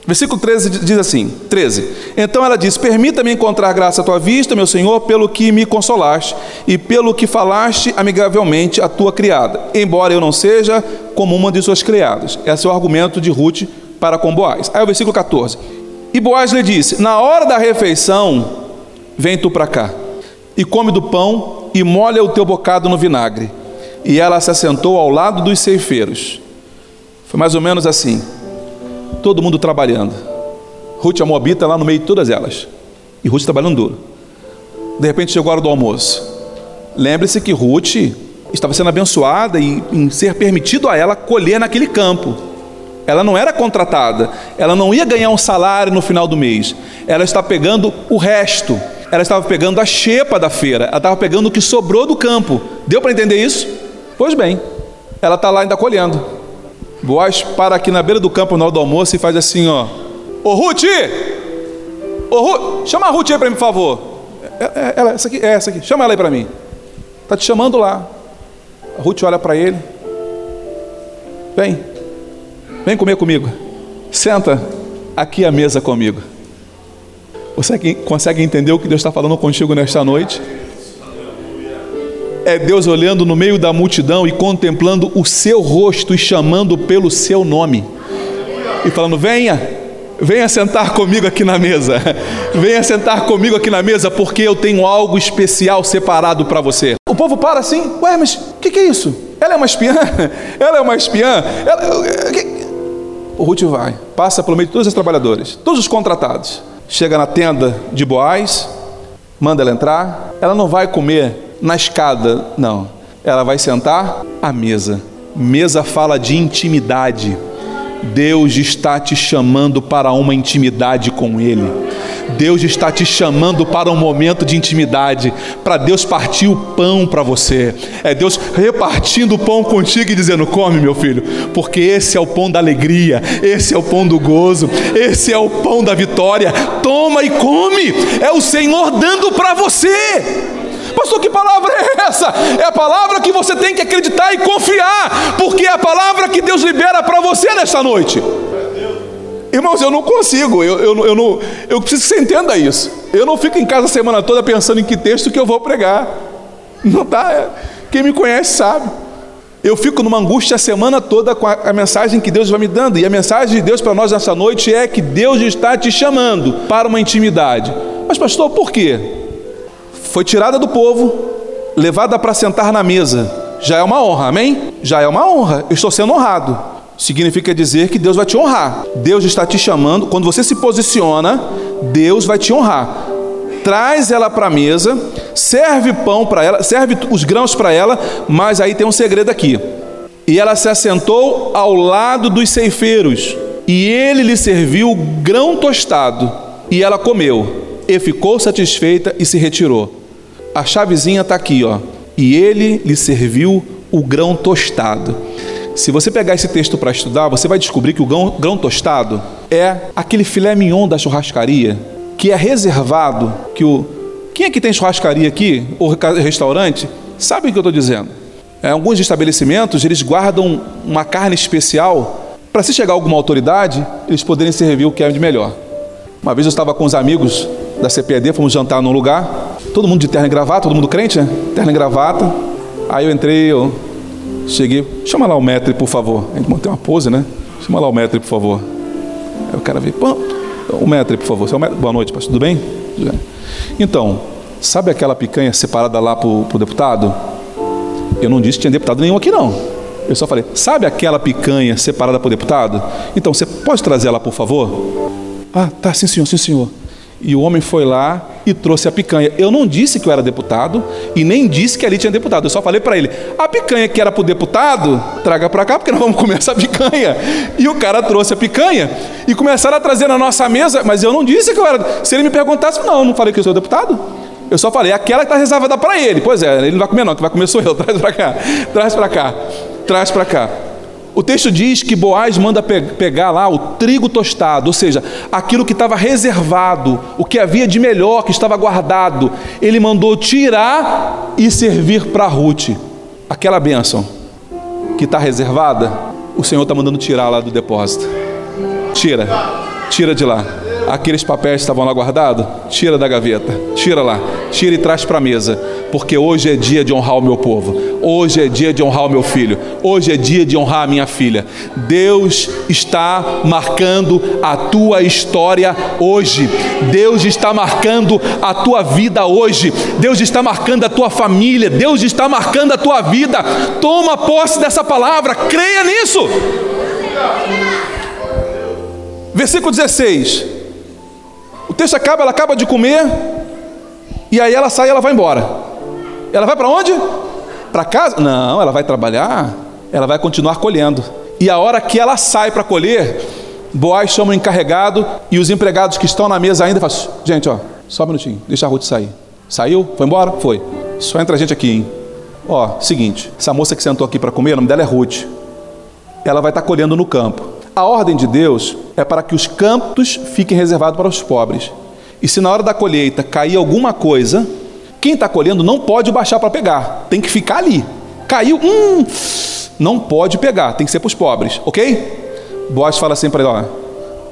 A: Versículo 13 diz assim: 13. Então ela diz: Permita-me encontrar graça à tua vista, meu Senhor, pelo que me consolaste e pelo que falaste amigavelmente à tua criada, embora eu não seja como uma de suas criadas. Esse é o argumento de Ruth para com Boaz. Aí o versículo 14. E Boaz lhe disse: Na hora da refeição, vem tu para cá, e come do pão, e molha o teu bocado no vinagre. E ela se assentou ao lado dos ceifeiros. Foi mais ou menos assim todo mundo trabalhando. Ruth a Moabita lá no meio de todas elas. E Ruth trabalhando duro. De repente chegou a hora do almoço. Lembre-se que Ruth estava sendo abençoada e em ser permitido a ela colher naquele campo. Ela não era contratada, ela não ia ganhar um salário no final do mês. Ela está pegando o resto. Ela estava pegando a xepa da feira, ela estava pegando o que sobrou do campo. Deu para entender isso? Pois bem, ela está lá ainda colhendo. Boaz para aqui na beira do campo na hora do almoço e faz assim, ó. Ô Ruth! Ô Ruth! Chama a Ruth aí para mim, por favor. É, é, ela, essa aqui, é essa aqui. Chama ela aí para mim. Tá te chamando lá. A Ruth olha para ele. Vem. Vem comer comigo. Senta aqui à mesa comigo. Você consegue entender o que Deus está falando contigo nesta noite? É Deus olhando no meio da multidão e contemplando o seu rosto e chamando pelo seu nome. E falando: Venha, venha sentar comigo aqui na mesa. Venha sentar comigo aqui na mesa, porque eu tenho algo especial separado para você. O povo para assim: Ué, mas o que, que, é isso? Ela é uma espiã? Ela é uma espiã? Ela... O Ruth vai, passa pelo meio de todos os trabalhadores, todos os contratados. Chega na tenda de Boaz, manda ela entrar. Ela não vai comer na escada, não. Ela vai sentar à mesa. Mesa fala de intimidade. Deus está te chamando para uma intimidade com Ele. Deus está te chamando para um momento de intimidade, para Deus partir o pão para você. É Deus repartindo o pão contigo e dizendo: Come, meu filho, porque esse é o pão da alegria, esse é o pão do gozo, esse é o pão da vitória. Toma e come. É o Senhor dando para você. Pastor, que palavra é essa? É a palavra que você tem que acreditar e confiar, porque é a palavra que Deus libera para você nesta noite. Irmãos, eu não consigo, eu, eu, eu, não, eu preciso que você entenda isso. Eu não fico em casa a semana toda pensando em que texto que eu vou pregar. Não tá, é, quem me conhece sabe. Eu fico numa angústia a semana toda com a, a mensagem que Deus vai me dando. E a mensagem de Deus para nós nessa noite é que Deus está te chamando para uma intimidade. Mas, pastor, por quê? Foi tirada do povo, levada para sentar na mesa. Já é uma honra, amém? Já é uma honra. Eu estou sendo honrado. Significa dizer que Deus vai te honrar. Deus está te chamando. Quando você se posiciona, Deus vai te honrar. Traz ela para a mesa, serve pão para ela, serve os grãos para ela, mas aí tem um segredo aqui. E ela se assentou ao lado dos ceifeiros, e ele lhe serviu grão tostado, e ela comeu, e ficou satisfeita e se retirou a chavezinha está aqui, ó. E ele lhe serviu o grão tostado. Se você pegar esse texto para estudar, você vai descobrir que o grão, grão, tostado é aquele filé mignon da churrascaria que é reservado, que o quem é que tem churrascaria aqui ou restaurante sabe o que eu estou dizendo. É, alguns estabelecimentos eles guardam uma carne especial para se chegar alguma autoridade eles poderem servir o que é de melhor. Uma vez eu estava com os amigos da CPD, fomos jantar num lugar Todo mundo de terno e gravata, todo mundo crente, né? Terno e gravata. Aí eu entrei, eu cheguei, chama lá o mestre, por favor. A gente mantém uma pose, né? Chama lá o mestre, por favor. Aí o cara veio, o mestre, por favor. É Boa noite, pastor, tudo bem? Então, sabe aquela picanha separada lá para o deputado? Eu não disse que tinha deputado nenhum aqui, não. Eu só falei, sabe aquela picanha separada para o deputado? Então, você pode trazer ela, por favor? Ah, tá, sim senhor, sim senhor. E o homem foi lá e trouxe a picanha. Eu não disse que eu era deputado e nem disse que ali tinha deputado. Eu só falei para ele: a picanha que era para o deputado, traga para cá, porque nós vamos comer essa picanha. E o cara trouxe a picanha e começaram a trazer na nossa mesa. Mas eu não disse que eu era. Se ele me perguntasse, não, não falei que eu sou deputado. Eu só falei, aquela que está reservada para ele. Pois é, ele não vai comer, não, que vai comer sou eu. Traz para cá, traz para cá, traz para cá. O texto diz que Boaz manda pe pegar lá o trigo tostado, ou seja, aquilo que estava reservado, o que havia de melhor, que estava guardado. Ele mandou tirar e servir para Ruth. Aquela bênção que está reservada, o Senhor está mandando tirar lá do depósito. Tira, tira de lá. Aqueles papéis que estavam lá guardados, tira da gaveta, tira lá, tira e traz para a mesa, porque hoje é dia de honrar o meu povo, hoje é dia de honrar o meu filho, hoje é dia de honrar a minha filha. Deus está marcando a tua história hoje, Deus está marcando a tua vida hoje, Deus está marcando a tua família, Deus está marcando a tua vida. Toma posse dessa palavra, creia nisso. Versículo 16 texto acaba, ela acaba de comer, e aí ela sai e ela vai embora. Ela vai para onde? Para casa? Não, ela vai trabalhar, ela vai continuar colhendo. E a hora que ela sai para colher, Boaz chama o encarregado e os empregados que estão na mesa ainda Gente, ó, só um minutinho, deixa a Ruth sair. Saiu? Foi embora? Foi. Só entra a gente aqui, hein? Ó, seguinte, essa moça que sentou aqui para comer, o nome dela é Ruth. Ela vai estar tá colhendo no campo. A ordem de Deus é para que os campos fiquem reservados para os pobres. E se na hora da colheita cair alguma coisa, quem está colhendo não pode baixar para pegar, tem que ficar ali. Caiu, hum, não pode pegar, tem que ser para os pobres, ok? Boaz fala assim para ele: ó,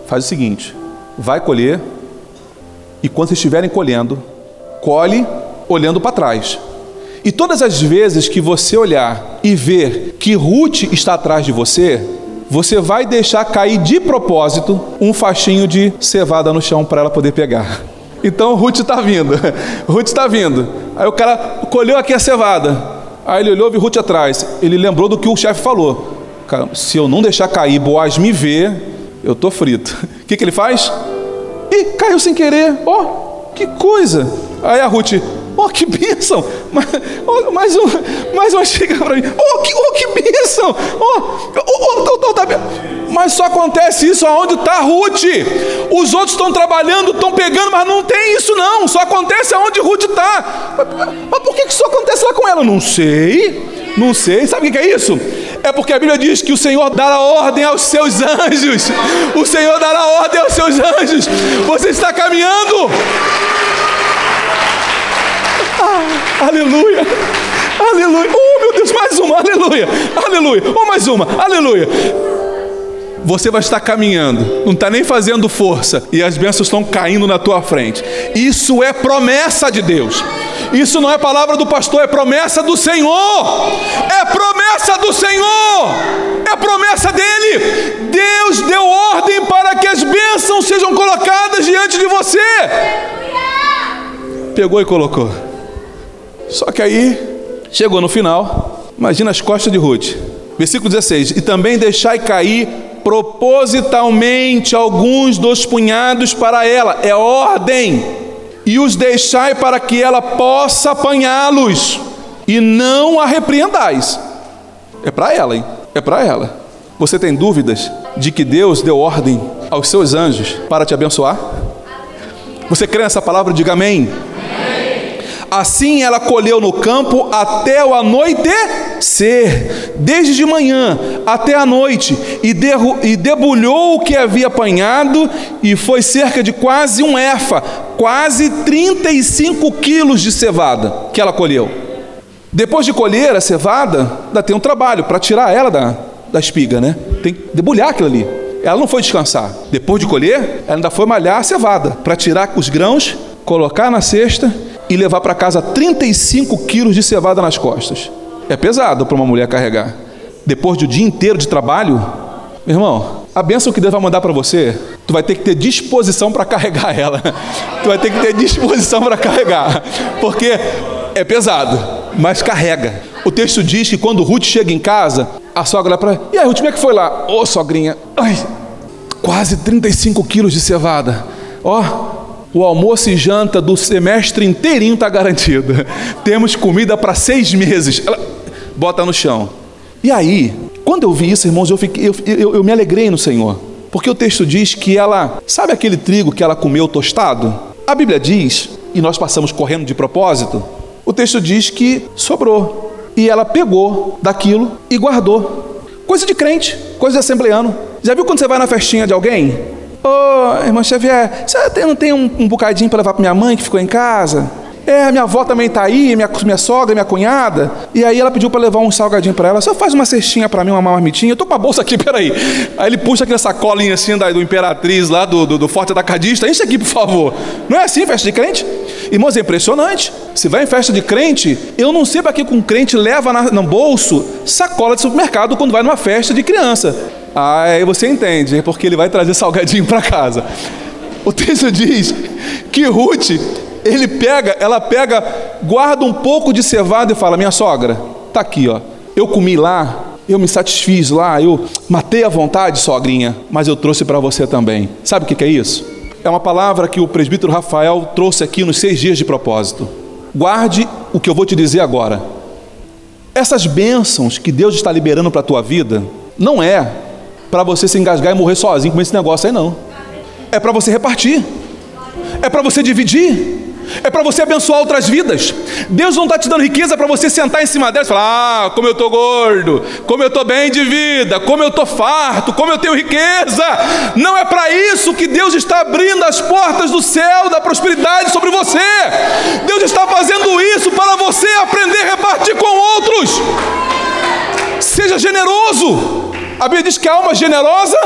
A: faz o seguinte, vai colher, e quando vocês estiverem colhendo, colhe olhando para trás. E todas as vezes que você olhar e ver que Ruth está atrás de você, você vai deixar cair de propósito um faixinho de cevada no chão para ela poder pegar. Então Ruth está vindo, Ruth está vindo. Aí o cara colheu aqui a cevada. Aí ele olhou e Ruth atrás. Ele lembrou do que o chefe falou. Cara, se eu não deixar cair, Boaz me vê, eu tô frito. O que, que ele faz? Ih, caiu sem querer. Ó, oh, que coisa. Aí a Ruth, Oh, que bênção! Mais, um, mais uma chega para mim. Oh, que, oh, que bênção! Oh, acontece isso aonde está Ruth. Os outros estão trabalhando, estão pegando, mas não tem isso não. Só acontece aonde Ruth está. Mas, mas, por que isso acontece lá com ela? Não sei. Não sei. Sabe o que é isso? É porque a Bíblia diz que o Senhor dará ordem aos seus anjos. O Senhor dará ordem aos seus anjos. Você está caminhando. Ah, aleluia. Aleluia. Oh, meu Deus, mais uma. Aleluia. Aleluia. Oh, mais uma. Aleluia. Você vai estar caminhando, não está nem fazendo força, e as bênçãos estão caindo na tua frente. Isso é promessa de Deus. Isso não é palavra do pastor, é promessa do Senhor. É promessa do Senhor. É promessa dele. Deus deu ordem para que as bênçãos sejam colocadas diante de você. Pegou e colocou. Só que aí, chegou no final, imagina as costas de Ruth. Versículo 16: E também deixai cair propositalmente alguns dos punhados para ela, é ordem, e os deixai para que ela possa apanhá-los, e não a repreendais. É para ela, hein? É para ela. Você tem dúvidas de que Deus deu ordem aos seus anjos para te abençoar? Você crê nessa palavra? Diga amém. Assim ela colheu no campo até o anoitecer, desde de manhã até a noite, e, derru e debulhou o que havia apanhado, e foi cerca de quase um efa, quase 35 quilos de cevada que ela colheu. Depois de colher a cevada, ainda tem um trabalho para tirar ela da, da espiga, né? Tem que debulhar aquilo ali. Ela não foi descansar. Depois de colher, ela ainda foi malhar a cevada para tirar os grãos, colocar na cesta e levar para casa 35 quilos de cevada nas costas. É pesado para uma mulher carregar. Depois de um dia inteiro de trabalho, meu irmão, a bênção que Deus vai mandar para você, tu vai ter que ter disposição para carregar ela. Tu vai ter que ter disposição para carregar, porque é pesado, mas carrega. O texto diz que quando Ruth chega em casa, a sogra para e aí, Ruth, como é que foi lá? Ô, oh, sogrinha, ai, quase 35 quilos de cevada. Ó, oh, O almoço e janta do semestre inteirinho está garantido. Temos comida para seis meses. Ela bota no chão. E aí, quando eu vi isso, irmãos, eu, fiquei, eu, eu, eu me alegrei no Senhor. Porque o texto diz que ela, sabe aquele trigo que ela comeu tostado? A Bíblia diz, e nós passamos correndo de propósito, o texto diz que sobrou. E ela pegou daquilo e guardou. Coisa de crente, coisa de assembleano. Já viu quando você vai na festinha de alguém? Ô, oh, irmã Xavier, você não tem um, um bocadinho para levar para minha mãe que ficou em casa? É, minha avó também está aí, minha, minha sogra, minha cunhada. E aí ela pediu para levar um salgadinho para ela. Você faz uma cestinha para mim, uma marmitinha. Eu tô com a bolsa aqui, peraí. Aí ele puxa aquela sacolinha assim da, do Imperatriz lá, do, do, do Forte Atacadista. Enche aqui, por favor. Não é assim festa de crente? Irmãos, é impressionante. Se vai em festa de crente, eu não sei para que um crente leva na, no bolso sacola de supermercado quando vai numa festa de criança. Aí você entende, é porque ele vai trazer salgadinho para casa. O texto diz que Ruth ele pega, ela pega, guarda um pouco de cevada e fala: Minha sogra, tá aqui, ó. Eu comi lá, eu me satisfiz lá, eu matei a vontade, sogrinha, mas eu trouxe para você também. Sabe o que é isso? É uma palavra que o presbítero Rafael trouxe aqui nos seis dias de propósito. Guarde o que eu vou te dizer agora. Essas bênçãos que Deus está liberando para a tua vida, não é para você se engasgar e morrer sozinho com esse negócio aí, não. É para você repartir. É para você dividir é para você abençoar outras vidas. Deus não está te dando riqueza para você sentar em cima dela e falar: Ah, como eu estou gordo, como eu estou bem de vida, como eu estou farto, como eu tenho riqueza. Não é para isso que Deus está abrindo as portas do céu, da prosperidade sobre você. Deus está fazendo isso para você aprender a repartir com outros. Seja generoso. A Bíblia diz que a alma generosa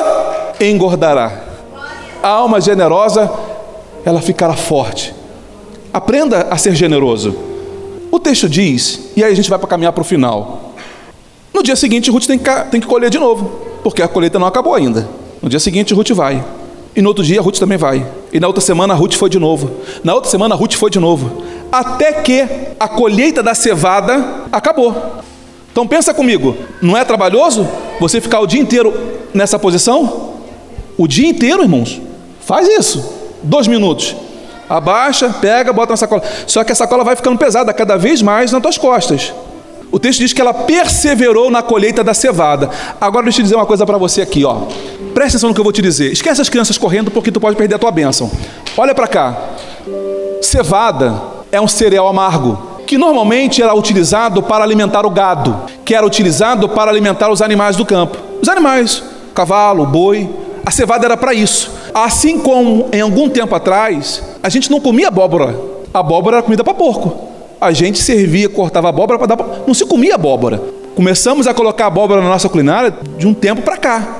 A: engordará. A alma generosa, ela ficará forte. Aprenda a ser generoso. O texto diz, e aí a gente vai para caminhar para o final. No dia seguinte, Ruth tem que, tem que colher de novo, porque a colheita não acabou ainda. No dia seguinte, Ruth vai. E no outro dia, Ruth também vai. E na outra semana, Ruth foi de novo. Na outra semana, Ruth foi de novo. Até que a colheita da cevada acabou. Então pensa comigo, não é trabalhoso você ficar o dia inteiro nessa posição? O dia inteiro, irmãos. Faz isso. Dois minutos. Abaixa, pega, bota na sacola. Só que a sacola vai ficando pesada cada vez mais nas tuas costas. O texto diz que ela perseverou na colheita da cevada. Agora deixa eu dizer uma coisa para você aqui, ó. Presta atenção no que eu vou te dizer. Esquece as crianças correndo porque tu pode perder a tua bênção. Olha para cá. Cevada é um cereal amargo que normalmente era utilizado para alimentar o gado, que era utilizado para alimentar os animais do campo. Os animais, cavalo, boi, a cevada era para isso. Assim como em algum tempo atrás, a gente não comia abóbora. A abóbora era comida para porco. A gente servia, cortava abóbora para dar. Não se comia abóbora. Começamos a colocar abóbora na nossa culinária de um tempo para cá.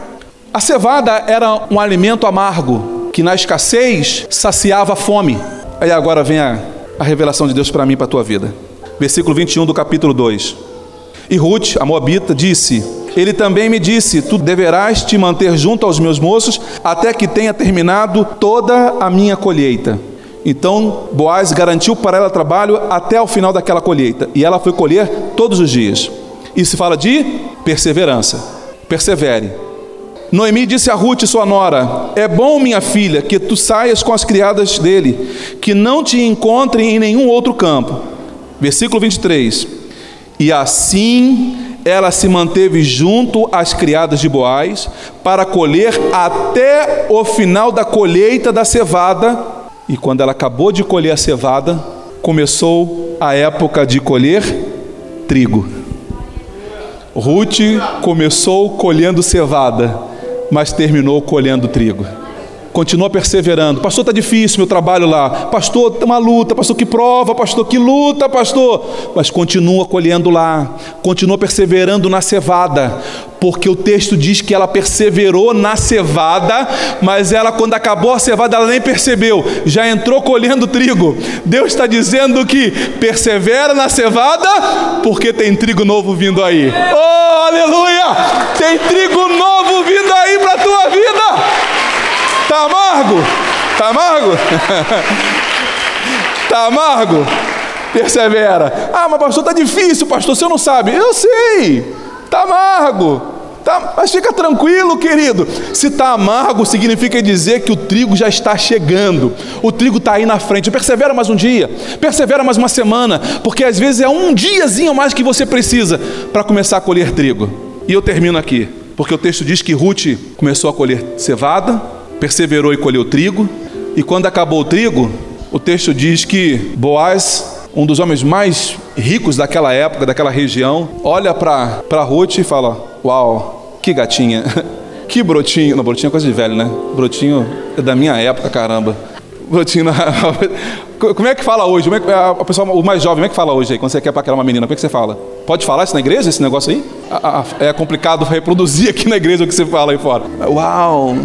A: A cevada era um alimento amargo que na escassez saciava a fome. Aí agora vem a, a revelação de Deus para mim para a tua vida. Versículo 21 do capítulo 2. E Ruth, a Moabita, disse: ele também me disse: Tu deverás te manter junto aos meus moços até que tenha terminado toda a minha colheita. Então Boaz garantiu para ela trabalho até o final daquela colheita, e ela foi colher todos os dias. E se fala de perseverança. Persevere. Noemi disse a Ruth, sua nora: É bom, minha filha, que tu saias com as criadas dele, que não te encontrem em nenhum outro campo. Versículo 23. E assim ela se manteve junto às criadas de Boaz para colher até o final da colheita da cevada. E quando ela acabou de colher a cevada, começou a época de colher trigo. Ruth começou colhendo cevada, mas terminou colhendo trigo continua perseverando. Pastor, está difícil meu trabalho lá. Pastor, tem uma luta. Pastor, que prova. Pastor, que luta, pastor. Mas continua colhendo lá. Continua perseverando na cevada. Porque o texto diz que ela perseverou na cevada, mas ela, quando acabou a cevada, ela nem percebeu. Já entrou colhendo trigo. Deus está dizendo que persevera na cevada, porque tem trigo novo vindo aí. Oh, aleluia! Tem trigo novo vindo aí para a tua vida. Tá amargo? Tá amargo? tá amargo? Persevera. Ah, mas pastor, tá difícil, pastor, você não sabe. Eu sei. Tá amargo. Tá, mas fica tranquilo, querido. Se está amargo, significa dizer que o trigo já está chegando. O trigo está aí na frente. Persevera mais um dia, persevera mais uma semana, porque às vezes é um diazinho mais que você precisa para começar a colher trigo. E eu termino aqui, porque o texto diz que Ruth começou a colher cevada, perseverou e colheu trigo, e quando acabou o trigo, o texto diz que Boaz um dos homens mais ricos daquela época, daquela região, olha para Ruth e fala: Uau, que gatinha, que brotinho. Não, brotinho é coisa de velho, né? Brotinho é da minha época, caramba. Brotinho. Como é que fala hoje? Como é que, a, pessoa, o mais jovem, como é que fala hoje aí, quando você quer paquerar uma menina? Como é que você fala? Pode falar isso na igreja, esse negócio aí? A, a, é complicado reproduzir aqui na igreja o que você fala aí fora. Uau,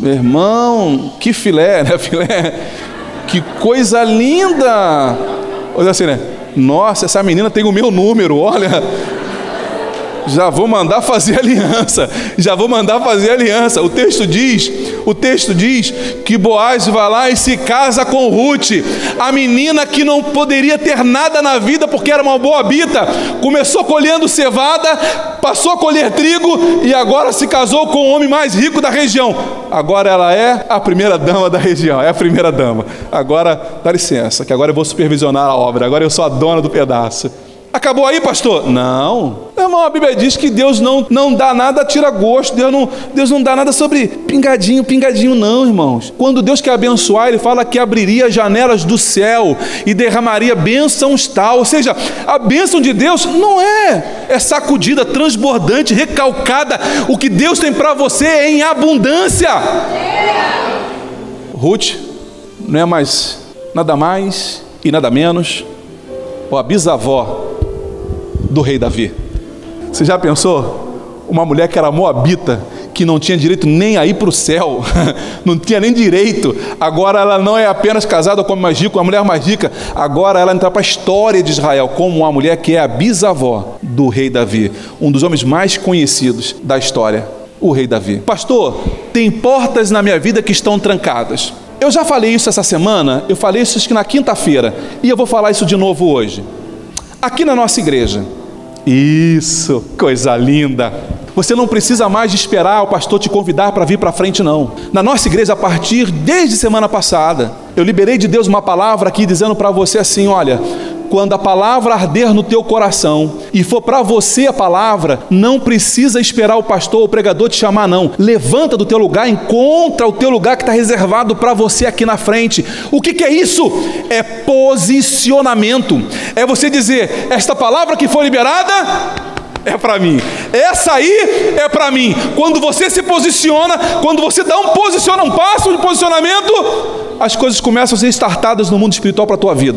A: meu irmão, que filé, né? Filé. Que coisa linda! Olha assim, né? Nossa, essa menina tem o meu número, olha. Já vou mandar fazer aliança. Já vou mandar fazer aliança. O texto diz, o texto diz que Boaz vai lá e se casa com Ruth, a menina que não poderia ter nada na vida porque era uma boa bita, começou colhendo cevada, passou a colher trigo e agora se casou com o homem mais rico da região. Agora ela é a primeira dama da região, é a primeira dama. Agora, dá licença, que agora eu vou supervisionar a obra. Agora eu sou a dona do pedaço. Acabou aí, pastor? Não. Irmão, a Bíblia diz que Deus não, não dá nada, tira gosto. Deus não, Deus não dá nada sobre pingadinho, pingadinho, não, irmãos. Quando Deus quer abençoar, Ele fala que abriria as janelas do céu e derramaria bênçãos tal. Ou seja, a bênção de Deus não é, é sacudida, transbordante, recalcada. O que Deus tem para você é em abundância. Ruth não é mais nada mais e nada menos, ou a bisavó do rei Davi. Você já pensou? Uma mulher que era moabita, que não tinha direito nem a ir para o céu, não tinha nem direito. Agora ela não é apenas casada com mais rica, a mulher mais rica, agora ela entra para a história de Israel como uma mulher que é a bisavó do rei Davi, um dos homens mais conhecidos da história, o rei Davi. Pastor, tem portas na minha vida que estão trancadas. Eu já falei isso essa semana, eu falei isso acho que na quinta-feira, e eu vou falar isso de novo hoje. Aqui na nossa igreja, isso, coisa linda. Você não precisa mais de esperar o pastor te convidar para vir para frente, não. Na nossa igreja, a partir desde semana passada, eu liberei de Deus uma palavra aqui dizendo para você assim: olha, quando a palavra arder no teu coração e for para você a palavra, não precisa esperar o pastor ou o pregador te chamar, não. Levanta do teu lugar, encontra o teu lugar que está reservado para você aqui na frente. O que, que é isso? É posicionamento. É você dizer: esta palavra que foi liberada é para mim. Essa aí é para mim. Quando você se posiciona, quando você dá um posiciona um passo de posicionamento, as coisas começam a ser startadas no mundo espiritual para a tua vida.